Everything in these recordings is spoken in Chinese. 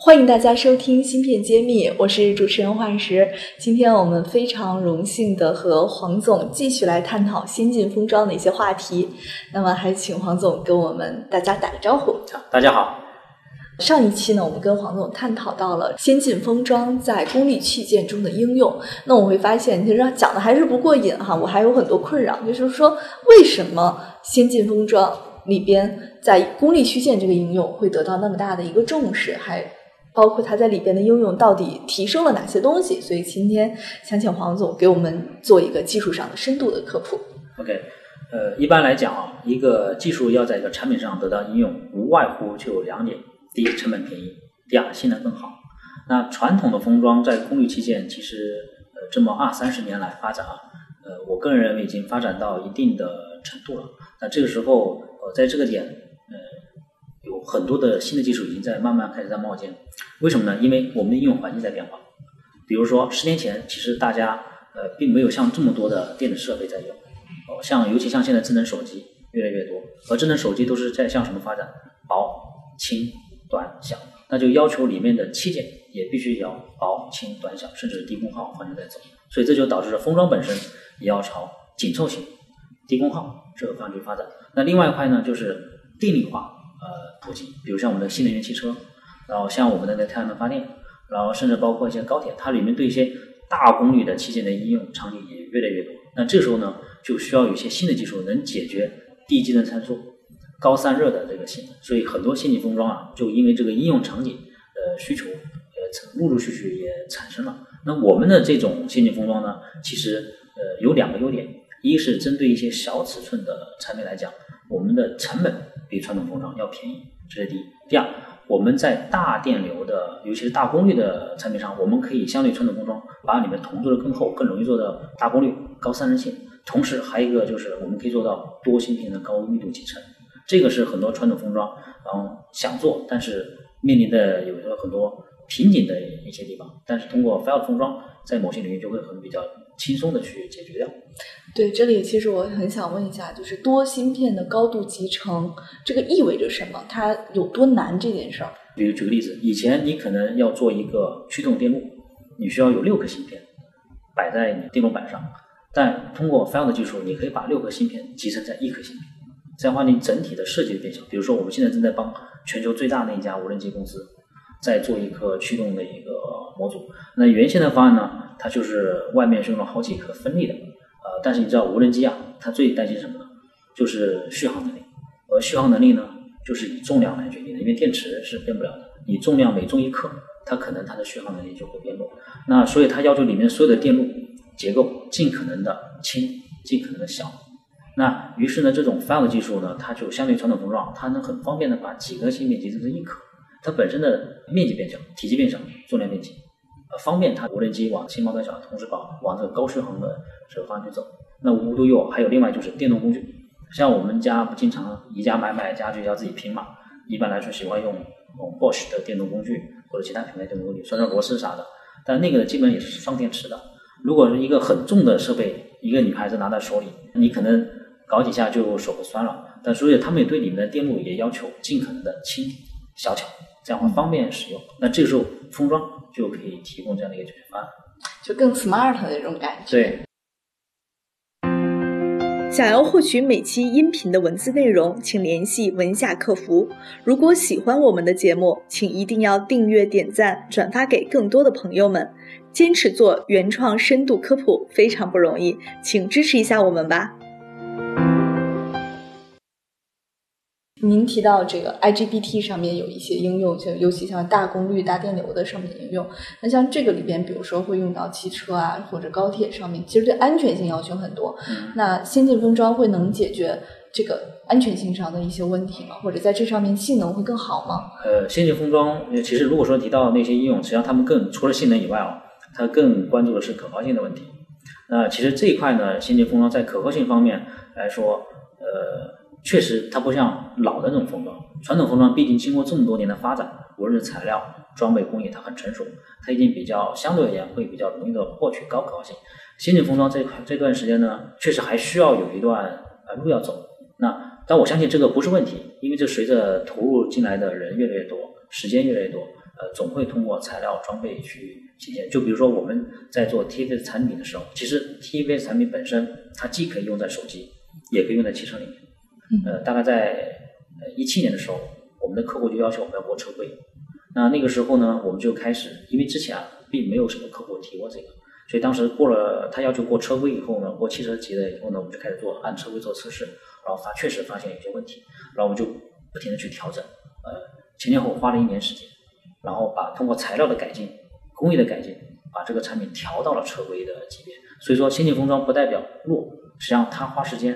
欢迎大家收听《芯片揭秘》，我是主持人幻石。今天我们非常荣幸的和黄总继续来探讨先进封装的一些话题。那么，还请黄总跟我们大家打个招呼。大家好。上一期呢，我们跟黄总探讨到了先进封装在功率器件中的应用。那我会发现，其实讲的还是不过瘾哈，我还有很多困扰，就是说为什么先进封装里边在功率器件这个应用会得到那么大的一个重视，还包括它在里边的应用到底提升了哪些东西？所以今天想请黄总给我们做一个技术上的深度的科普。OK，呃，一般来讲啊，一个技术要在一个产品上得到应用，无外乎就两点：第一，成本便宜；第二，性能更好。那传统的封装在功率器件，其实呃这么二三十年来发展啊，呃，我个人认为已经发展到一定的程度了。那这个时候，呃，在这个点，呃。很多的新的技术已经在慢慢开始在冒尖，为什么呢？因为我们的应用环境在变化。比如说十年前，其实大家呃并没有像这么多的电子设备在用，哦，像尤其像现在智能手机越来越多，而智能手机都是在向什么发展？薄、轻、短、小，那就要求里面的器件也必须要薄、轻、短小，甚至低功耗方向在走。所以这就导致了封装本身也要朝紧凑型、低功耗这个方向去发展。那另外一块呢，就是电力化。呃，普及，比如像我们的新能源汽车，然后像我们的那太阳能发电，然后甚至包括一些高铁，它里面对一些大功率的器件的应用场景也越来越多。那这时候呢，就需要有一些新的技术能解决低机能参数、高散热的这个性能。所以很多先进封装啊，就因为这个应用场景的需求，呃，陆陆续续也产生了。那我们的这种先进封装呢，其实呃有两个优点，一是针对一些小尺寸的产品来讲，我们的成本。比传统封装要便宜，这是第一。第二，我们在大电流的，尤其是大功率的产品上，我们可以相对传统封装把里面铜做的更厚，更容易做到大功率、高散热性。同时，还有一个就是我们可以做到多芯片的高密度集成。这个是很多传统封装然后想做，但是面临的有着很多瓶颈的一些地方。但是通过 f i l e 封装，在某些领域就会很比较轻松的去解决掉。对，这里其实我很想问一下，就是多芯片的高度集成，这个意味着什么？它有多难这件事儿？比如举个例子，以前你可能要做一个驱动电路，你需要有六颗芯片摆在你电路板上，但通过 f i l e 的技术，你可以把六颗芯片集成在一颗芯片，这样的话你整体的设计变小。比如说，我们现在正在帮全球最大的一家无人机公司在做一颗驱动的一个模组，那原先的方案呢，它就是外面是用了好几颗分立的。呃，但是你知道无人机啊，它最担心什么呢？就是续航能力。而续航能力呢，就是以重量来决定的，因为电池是变不了的。你重量每重一克，它可能它的续航能力就会变弱。那所以它要求里面所有的电路结构尽可能的轻，尽可能的小。那于是呢，这种 FILE 技术呢，它就相对传统封装，它能很方便的把几个芯片集成成一颗，它本身的面积变小，体积变小，重量变轻。呃，方便它无人机往轻薄短小同时搞，往这个高续航的这个方向去走。那无独有偶，还有另外就是电动工具，像我们家不经常宜家买买家具要自己拼嘛，一般来说喜欢用 Bosch 的电动工具或者其他品牌电动工具，拴拴螺丝啥的。但那个基本也是双电池的。如果是一个很重的设备，一个女孩子拿在手里，你可能搞几下就手会酸了。但所以他们也对里面的电路也要求尽可能的轻小巧，这样会方便使用。那这个时候封装。就可以提供这样的一个解决方案，就更 smart 的那种感觉。对。想要获取每期音频的文字内容，请联系文夏客服。如果喜欢我们的节目，请一定要订阅、点赞、转发给更多的朋友们。坚持做原创深度科普非常不容易，请支持一下我们吧。您提到这个 IGBT 上面有一些应用，就尤其像大功率、大电流的上面应用。那像这个里边，比如说会用到汽车啊或者高铁上面，其实对安全性要求很多。那先进封装会能解决这个安全性上的一些问题吗？或者在这上面性能会更好吗？呃，先进封装其实如果说提到那些应用，实际上他们更除了性能以外啊，它更关注的是可靠性的问题。那其实这一块呢，先进封装在可靠性方面来说，呃。确实它不像老的那种封装，传统封装毕竟经过这么多年的发展，无论是材料、装备工艺，它很成熟，它已经比较相对而言会比较容易的获取高可靠性。先进封装这块这段时间呢，确实还需要有一段呃路要走。那但我相信这个不是问题，因为这随着投入进来的人越来越多，时间越来越多，呃，总会通过材料装备去体现。就比如说我们在做 TFS 产品的时候，其实 TFS 产品本身它既可以用在手机，也可以用在汽车里面。呃，大概在呃一七年的时候，我们的客户就要求我们要过车规。那那个时候呢，我们就开始，因为之前啊并没有什么客户提过这个。所以当时过了他要求过车规以后呢，过汽车级的以后呢，我们就开始做按车规做测试，然后发确实发现有些问题，然后我们就不停的去调整，呃，前前后花了一年时间，然后把通过材料的改进、工艺的改进，把这个产品调到了车规的级别。所以说，先进封装不代表弱，实际上它花时间、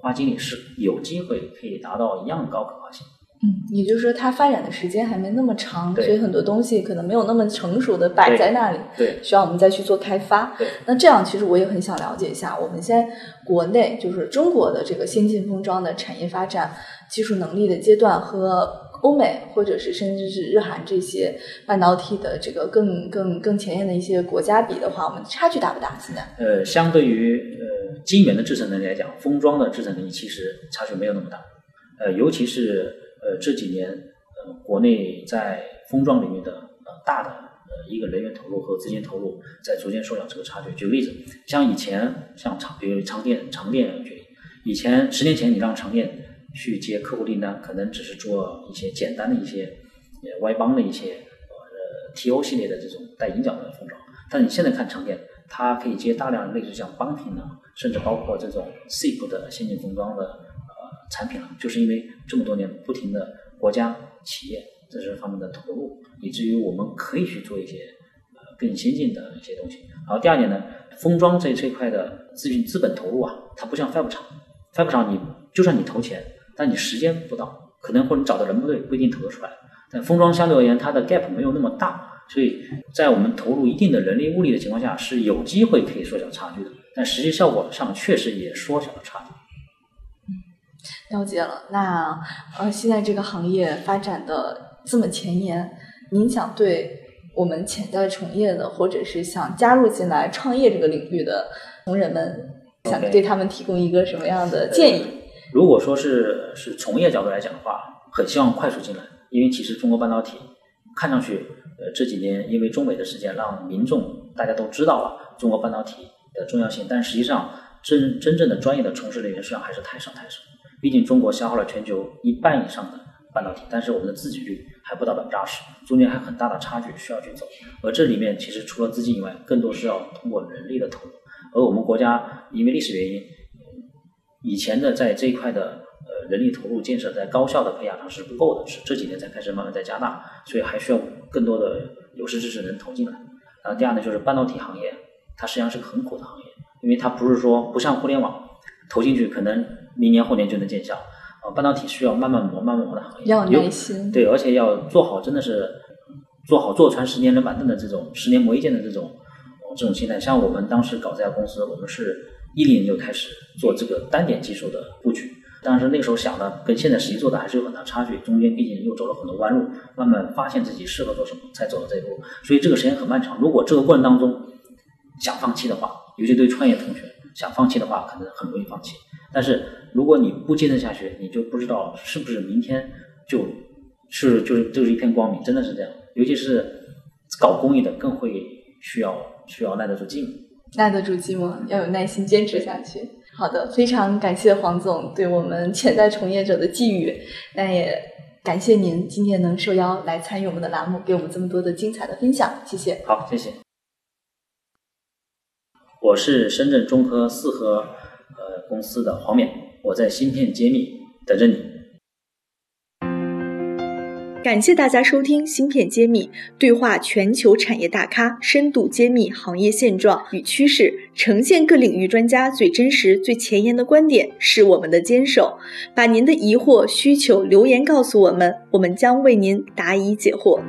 花经理是有机会可以达到一样高可靠性。嗯，也就是说，它发展的时间还没那么长，所以很多东西可能没有那么成熟的摆在那里，对需要我们再去做开发。对那这样，其实我也很想了解一下，我们现在国内就是中国的这个先进封装的产业发展、技术能力的阶段和欧美或者是甚至是日韩这些半导体的这个更更更前沿的一些国家比的话，我们差距大不大？现在？呃，相对于呃晶圆的制程能力来讲，封装的制程能力其实差距没有那么大。呃，尤其是呃这几年，呃国内在封装领域的呃大的呃一个人员投入和资金投入在逐渐缩小这个差距。举个例子，像以前像长，比如长电，长电举例，以前十年前你让长电去接客户订单，可能只是做一些简单的一些呃歪帮的一些呃 TO 系列的这种带引脚的封装，但你现在看长电，它可以接大量类似像邦品啊，甚至包括这种 SIP 的先进封装的呃产品了，就是因为这么多年不停的国家企业在这方面的投入，以至于我们可以去做一些呃更先进的一些东西。然后第二点呢，封装这这块的资金资本投入啊，它不像 Fab 厂，Fab 厂你就算你投钱，但你时间不到，可能或者你找的人不对，不一定投得出来。但封装相对而言，它的 gap 没有那么大，所以在我们投入一定的人力物力的情况下，是有机会可以缩小差距的。但实际效果上确实也缩小了差距。了解了。那呃，现在这个行业发展的这么前沿，您想对我们潜在从业的，或者是想加入进来创业这个领域的同仁们，想对他们提供一个什么样的建议？如果说是是从业角度来讲的话，很希望快速进来，因为其实中国半导体看上去，呃这几年因为中美的事件，让民众大家都知道了中国半导体的重要性，但实际上真真正的专业的从事人员数量还是太少太少。毕竟中国消耗了全球一半以上的半导体，但是我们的自给率还不到百分之二十，中间还有很大的差距需要去走。而这里面其实除了资金以外，更多是要通过人力的投入。而我们国家因为历史原因，以前的在这一块的呃人力投入建设，在高校的培养上是不够的，是这几年才开始慢慢在加大，所以还需要更多的有识之士能投进来。然后第二呢，就是半导体行业，它实际上是个很苦的行业，因为它不是说不像互联网投进去可能明年后年就能见效，呃，半导体需要慢慢磨慢慢磨的行业，要有有耐心。对，而且要做好，真的是做好坐穿十年冷板凳的这种十年磨一剑的这种、呃这种心态。像我们当时搞这家公司，我们是一零年就开始做这个单点技术的布局，但是那时候想的跟现在实际做的还是有很大差距，中间毕竟又走了很多弯路，慢慢发现自己适合做什么，才走到这一步。所以这个时间很漫长。如果这个过程当中想放弃的话，尤其对创业同学想放弃的话，可能很容易放弃。但是如果你不坚持下去，你就不知道是不是明天就是就是就是一片光明，真的是这样。尤其是搞公益的，更会需要需要耐得住寂寞。耐得住寂寞，要有耐心坚持下去。好的，非常感谢黄总对我们潜在从业者的寄语，那也感谢您今天能受邀来参与我们的栏目，给我们这么多的精彩的分享，谢谢。好，谢谢。我是深圳中科四核呃公司的黄冕，我在芯片揭秘等着你。感谢大家收听《芯片揭秘》，对话全球产业大咖，深度揭秘行业现状与趋势，呈现各领域专家最真实、最前沿的观点，是我们的坚守。把您的疑惑、需求留言告诉我们，我们将为您答疑解惑。